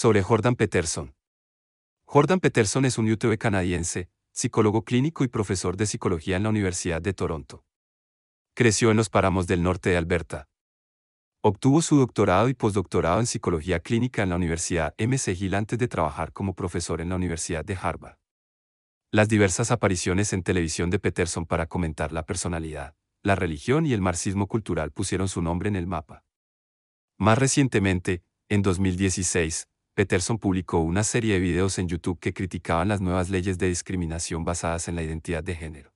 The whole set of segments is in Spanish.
Sobre Jordan Peterson. Jordan Peterson es un YouTube canadiense, psicólogo clínico y profesor de psicología en la Universidad de Toronto. Creció en los páramos del norte de Alberta. Obtuvo su doctorado y postdoctorado en psicología clínica en la Universidad McGill antes de trabajar como profesor en la Universidad de Harvard. Las diversas apariciones en televisión de Peterson para comentar la personalidad, la religión y el marxismo cultural pusieron su nombre en el mapa. Más recientemente, en 2016, Peterson publicó una serie de videos en YouTube que criticaban las nuevas leyes de discriminación basadas en la identidad de género.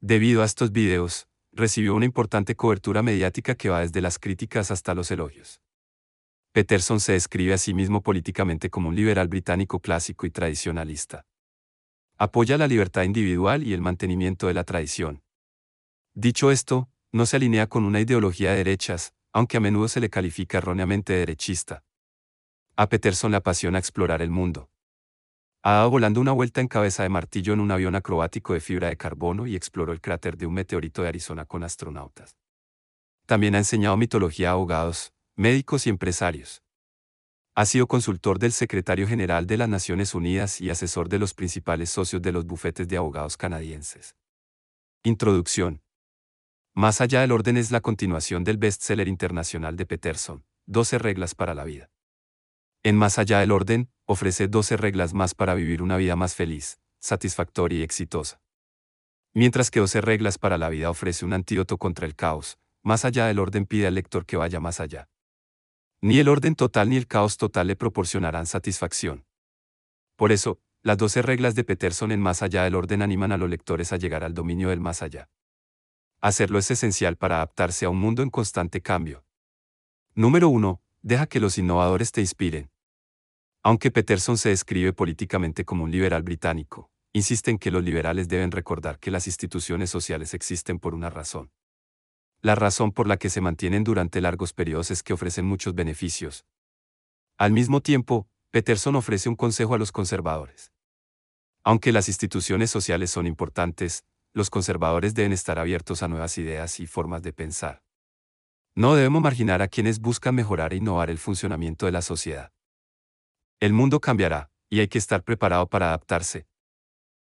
Debido a estos videos, recibió una importante cobertura mediática que va desde las críticas hasta los elogios. Peterson se describe a sí mismo políticamente como un liberal británico clásico y tradicionalista. Apoya la libertad individual y el mantenimiento de la tradición. Dicho esto, no se alinea con una ideología de derechas, aunque a menudo se le califica erróneamente de derechista. A Peterson le apasiona explorar el mundo. Ha dado volando una vuelta en cabeza de martillo en un avión acrobático de fibra de carbono y exploró el cráter de un meteorito de Arizona con astronautas. También ha enseñado mitología a abogados, médicos y empresarios. Ha sido consultor del secretario general de las Naciones Unidas y asesor de los principales socios de los bufetes de abogados canadienses. Introducción. Más allá del orden es la continuación del bestseller internacional de Peterson, 12 reglas para la vida. En Más allá del orden, ofrece 12 reglas más para vivir una vida más feliz, satisfactoria y exitosa. Mientras que 12 reglas para la vida ofrece un antídoto contra el caos, Más allá del orden pide al lector que vaya más allá. Ni el orden total ni el caos total le proporcionarán satisfacción. Por eso, las 12 reglas de Peterson en Más allá del orden animan a los lectores a llegar al dominio del más allá. Hacerlo es esencial para adaptarse a un mundo en constante cambio. Número 1. Deja que los innovadores te inspiren. Aunque Peterson se describe políticamente como un liberal británico, insiste en que los liberales deben recordar que las instituciones sociales existen por una razón. La razón por la que se mantienen durante largos periodos es que ofrecen muchos beneficios. Al mismo tiempo, Peterson ofrece un consejo a los conservadores. Aunque las instituciones sociales son importantes, los conservadores deben estar abiertos a nuevas ideas y formas de pensar. No debemos marginar a quienes buscan mejorar e innovar el funcionamiento de la sociedad. El mundo cambiará, y hay que estar preparado para adaptarse.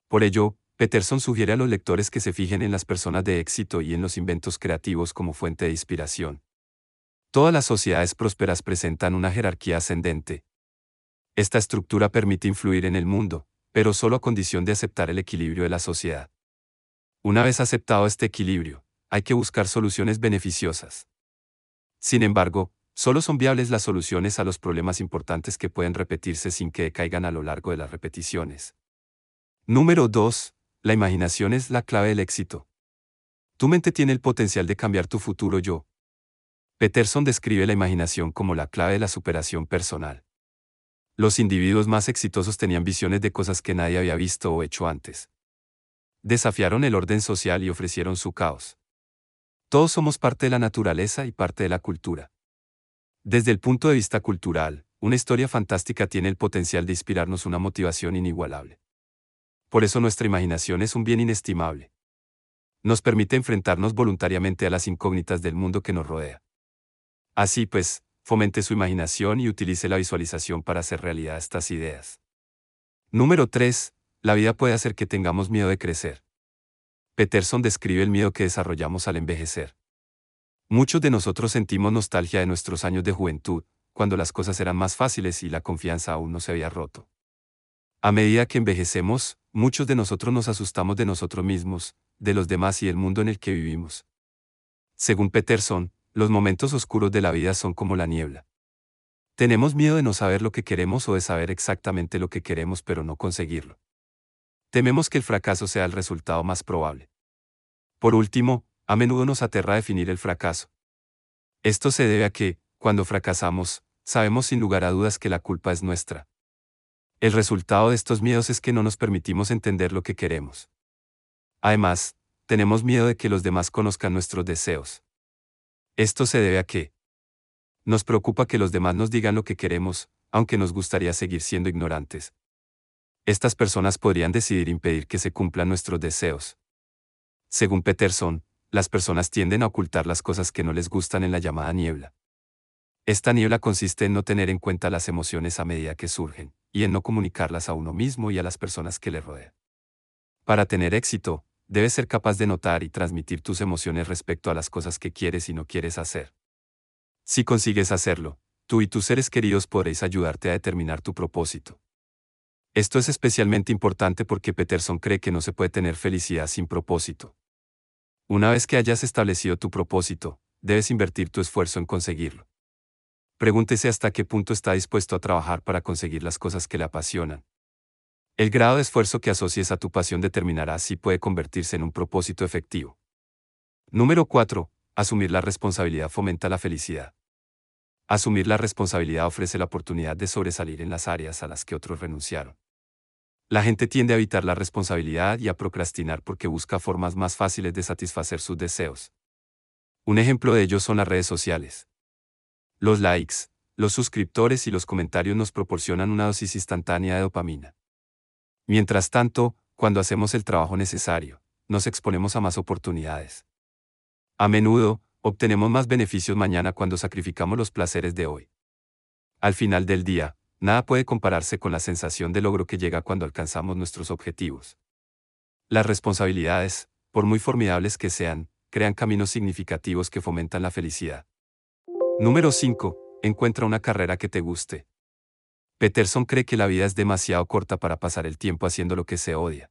Por ello, Peterson sugiere a los lectores que se fijen en las personas de éxito y en los inventos creativos como fuente de inspiración. Todas las sociedades prósperas presentan una jerarquía ascendente. Esta estructura permite influir en el mundo, pero solo a condición de aceptar el equilibrio de la sociedad. Una vez aceptado este equilibrio, hay que buscar soluciones beneficiosas. Sin embargo, Solo son viables las soluciones a los problemas importantes que pueden repetirse sin que caigan a lo largo de las repeticiones. Número 2. La imaginación es la clave del éxito. Tu mente tiene el potencial de cambiar tu futuro yo. Peterson describe la imaginación como la clave de la superación personal. Los individuos más exitosos tenían visiones de cosas que nadie había visto o hecho antes. Desafiaron el orden social y ofrecieron su caos. Todos somos parte de la naturaleza y parte de la cultura. Desde el punto de vista cultural, una historia fantástica tiene el potencial de inspirarnos una motivación inigualable. Por eso nuestra imaginación es un bien inestimable. Nos permite enfrentarnos voluntariamente a las incógnitas del mundo que nos rodea. Así pues, fomente su imaginación y utilice la visualización para hacer realidad estas ideas. Número 3. La vida puede hacer que tengamos miedo de crecer. Peterson describe el miedo que desarrollamos al envejecer. Muchos de nosotros sentimos nostalgia de nuestros años de juventud, cuando las cosas eran más fáciles y la confianza aún no se había roto. A medida que envejecemos, muchos de nosotros nos asustamos de nosotros mismos, de los demás y del mundo en el que vivimos. Según Peterson, los momentos oscuros de la vida son como la niebla. Tenemos miedo de no saber lo que queremos o de saber exactamente lo que queremos pero no conseguirlo. Tememos que el fracaso sea el resultado más probable. Por último, a menudo nos aterra definir el fracaso. Esto se debe a que, cuando fracasamos, sabemos sin lugar a dudas que la culpa es nuestra. El resultado de estos miedos es que no nos permitimos entender lo que queremos. Además, tenemos miedo de que los demás conozcan nuestros deseos. Esto se debe a que nos preocupa que los demás nos digan lo que queremos, aunque nos gustaría seguir siendo ignorantes. Estas personas podrían decidir impedir que se cumplan nuestros deseos. Según Peterson, las personas tienden a ocultar las cosas que no les gustan en la llamada niebla. Esta niebla consiste en no tener en cuenta las emociones a medida que surgen, y en no comunicarlas a uno mismo y a las personas que le rodean. Para tener éxito, debes ser capaz de notar y transmitir tus emociones respecto a las cosas que quieres y no quieres hacer. Si consigues hacerlo, tú y tus seres queridos podréis ayudarte a determinar tu propósito. Esto es especialmente importante porque Peterson cree que no se puede tener felicidad sin propósito. Una vez que hayas establecido tu propósito, debes invertir tu esfuerzo en conseguirlo. Pregúntese hasta qué punto está dispuesto a trabajar para conseguir las cosas que le apasionan. El grado de esfuerzo que asocies a tu pasión determinará si puede convertirse en un propósito efectivo. Número 4. Asumir la responsabilidad fomenta la felicidad. Asumir la responsabilidad ofrece la oportunidad de sobresalir en las áreas a las que otros renunciaron. La gente tiende a evitar la responsabilidad y a procrastinar porque busca formas más fáciles de satisfacer sus deseos. Un ejemplo de ello son las redes sociales. Los likes, los suscriptores y los comentarios nos proporcionan una dosis instantánea de dopamina. Mientras tanto, cuando hacemos el trabajo necesario, nos exponemos a más oportunidades. A menudo, obtenemos más beneficios mañana cuando sacrificamos los placeres de hoy. Al final del día, nada puede compararse con la sensación de logro que llega cuando alcanzamos nuestros objetivos. Las responsabilidades, por muy formidables que sean, crean caminos significativos que fomentan la felicidad. Número 5. Encuentra una carrera que te guste. Peterson cree que la vida es demasiado corta para pasar el tiempo haciendo lo que se odia.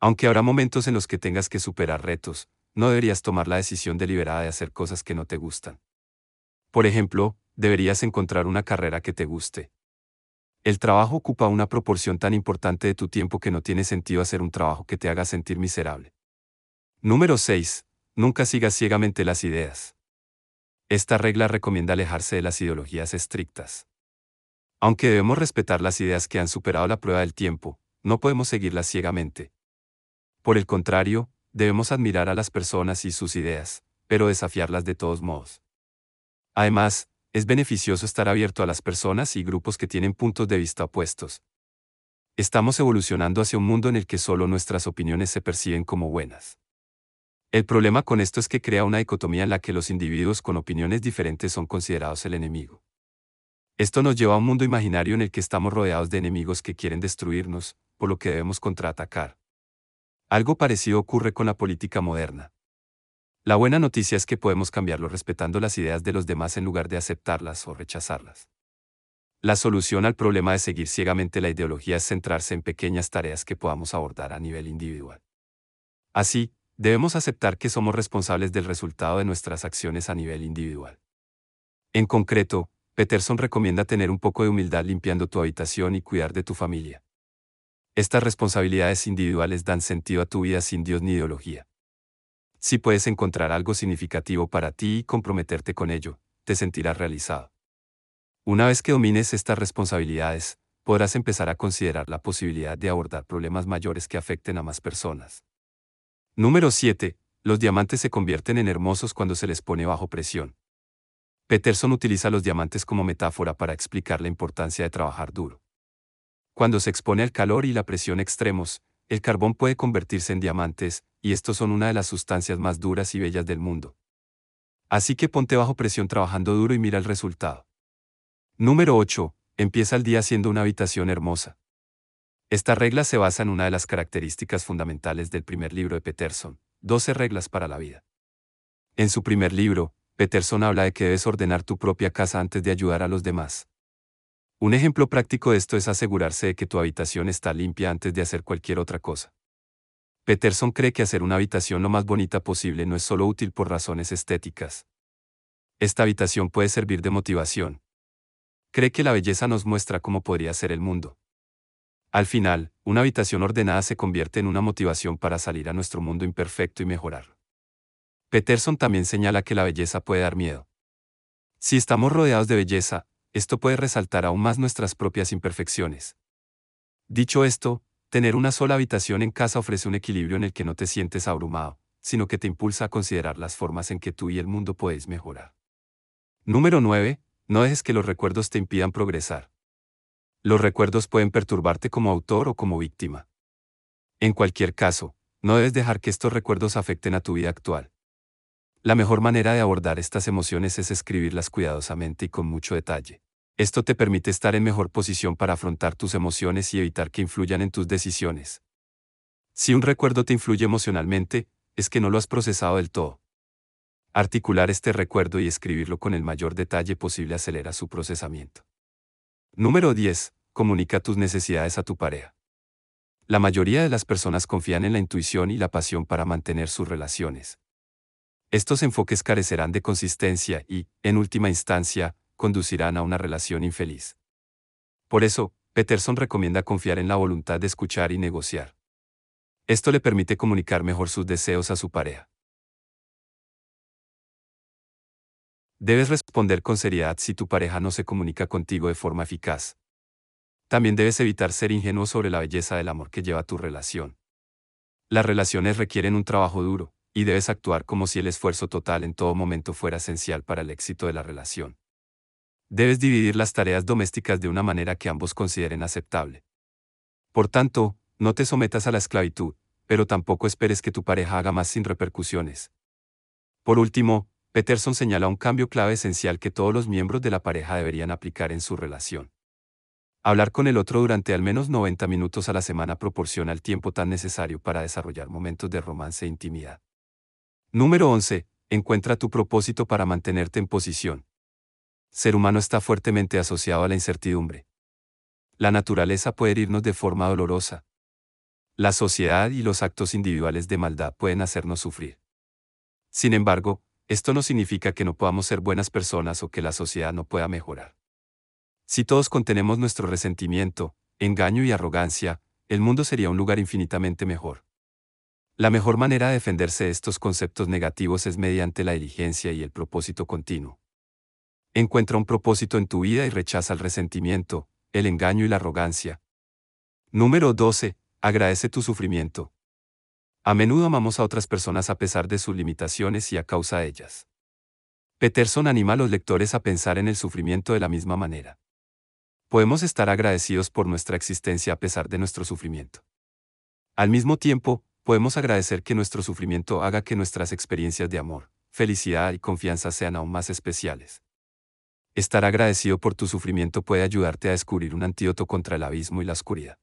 Aunque habrá momentos en los que tengas que superar retos, no deberías tomar la decisión deliberada de hacer cosas que no te gustan. Por ejemplo, deberías encontrar una carrera que te guste. El trabajo ocupa una proporción tan importante de tu tiempo que no tiene sentido hacer un trabajo que te haga sentir miserable. Número 6. Nunca sigas ciegamente las ideas. Esta regla recomienda alejarse de las ideologías estrictas. Aunque debemos respetar las ideas que han superado la prueba del tiempo, no podemos seguirlas ciegamente. Por el contrario, debemos admirar a las personas y sus ideas, pero desafiarlas de todos modos. Además, es beneficioso estar abierto a las personas y grupos que tienen puntos de vista opuestos. Estamos evolucionando hacia un mundo en el que solo nuestras opiniones se perciben como buenas. El problema con esto es que crea una dicotomía en la que los individuos con opiniones diferentes son considerados el enemigo. Esto nos lleva a un mundo imaginario en el que estamos rodeados de enemigos que quieren destruirnos, por lo que debemos contraatacar. Algo parecido ocurre con la política moderna. La buena noticia es que podemos cambiarlo respetando las ideas de los demás en lugar de aceptarlas o rechazarlas. La solución al problema de seguir ciegamente la ideología es centrarse en pequeñas tareas que podamos abordar a nivel individual. Así, debemos aceptar que somos responsables del resultado de nuestras acciones a nivel individual. En concreto, Peterson recomienda tener un poco de humildad limpiando tu habitación y cuidar de tu familia. Estas responsabilidades individuales dan sentido a tu vida sin Dios ni ideología. Si puedes encontrar algo significativo para ti y comprometerte con ello, te sentirás realizado. Una vez que domines estas responsabilidades, podrás empezar a considerar la posibilidad de abordar problemas mayores que afecten a más personas. Número 7. Los diamantes se convierten en hermosos cuando se les pone bajo presión. Peterson utiliza los diamantes como metáfora para explicar la importancia de trabajar duro. Cuando se expone al calor y la presión extremos, el carbón puede convertirse en diamantes, y estos son una de las sustancias más duras y bellas del mundo. Así que ponte bajo presión trabajando duro y mira el resultado. Número 8. Empieza el día siendo una habitación hermosa. Esta regla se basa en una de las características fundamentales del primer libro de Peterson, 12 reglas para la vida. En su primer libro, Peterson habla de que debes ordenar tu propia casa antes de ayudar a los demás. Un ejemplo práctico de esto es asegurarse de que tu habitación está limpia antes de hacer cualquier otra cosa. Peterson cree que hacer una habitación lo más bonita posible no es solo útil por razones estéticas. Esta habitación puede servir de motivación. Cree que la belleza nos muestra cómo podría ser el mundo. Al final, una habitación ordenada se convierte en una motivación para salir a nuestro mundo imperfecto y mejorar. Peterson también señala que la belleza puede dar miedo. Si estamos rodeados de belleza, esto puede resaltar aún más nuestras propias imperfecciones. Dicho esto, tener una sola habitación en casa ofrece un equilibrio en el que no te sientes abrumado, sino que te impulsa a considerar las formas en que tú y el mundo podéis mejorar. Número 9. No dejes que los recuerdos te impidan progresar. Los recuerdos pueden perturbarte como autor o como víctima. En cualquier caso, no debes dejar que estos recuerdos afecten a tu vida actual. La mejor manera de abordar estas emociones es escribirlas cuidadosamente y con mucho detalle. Esto te permite estar en mejor posición para afrontar tus emociones y evitar que influyan en tus decisiones. Si un recuerdo te influye emocionalmente, es que no lo has procesado del todo. Articular este recuerdo y escribirlo con el mayor detalle posible acelera su procesamiento. Número 10. Comunica tus necesidades a tu pareja. La mayoría de las personas confían en la intuición y la pasión para mantener sus relaciones. Estos enfoques carecerán de consistencia y, en última instancia, conducirán a una relación infeliz. Por eso, Peterson recomienda confiar en la voluntad de escuchar y negociar. Esto le permite comunicar mejor sus deseos a su pareja. Debes responder con seriedad si tu pareja no se comunica contigo de forma eficaz. También debes evitar ser ingenuo sobre la belleza del amor que lleva tu relación. Las relaciones requieren un trabajo duro, y debes actuar como si el esfuerzo total en todo momento fuera esencial para el éxito de la relación. Debes dividir las tareas domésticas de una manera que ambos consideren aceptable. Por tanto, no te sometas a la esclavitud, pero tampoco esperes que tu pareja haga más sin repercusiones. Por último, Peterson señala un cambio clave esencial que todos los miembros de la pareja deberían aplicar en su relación. Hablar con el otro durante al menos 90 minutos a la semana proporciona el tiempo tan necesario para desarrollar momentos de romance e intimidad. Número 11. Encuentra tu propósito para mantenerte en posición. Ser humano está fuertemente asociado a la incertidumbre. La naturaleza puede herirnos de forma dolorosa, la sociedad y los actos individuales de maldad pueden hacernos sufrir. Sin embargo, esto no significa que no podamos ser buenas personas o que la sociedad no pueda mejorar. Si todos contenemos nuestro resentimiento, engaño y arrogancia, el mundo sería un lugar infinitamente mejor. La mejor manera de defenderse de estos conceptos negativos es mediante la diligencia y el propósito continuo. Encuentra un propósito en tu vida y rechaza el resentimiento, el engaño y la arrogancia. Número 12. Agradece tu sufrimiento. A menudo amamos a otras personas a pesar de sus limitaciones y a causa de ellas. Peterson anima a los lectores a pensar en el sufrimiento de la misma manera. Podemos estar agradecidos por nuestra existencia a pesar de nuestro sufrimiento. Al mismo tiempo, podemos agradecer que nuestro sufrimiento haga que nuestras experiencias de amor, felicidad y confianza sean aún más especiales. Estar agradecido por tu sufrimiento puede ayudarte a descubrir un antídoto contra el abismo y la oscuridad.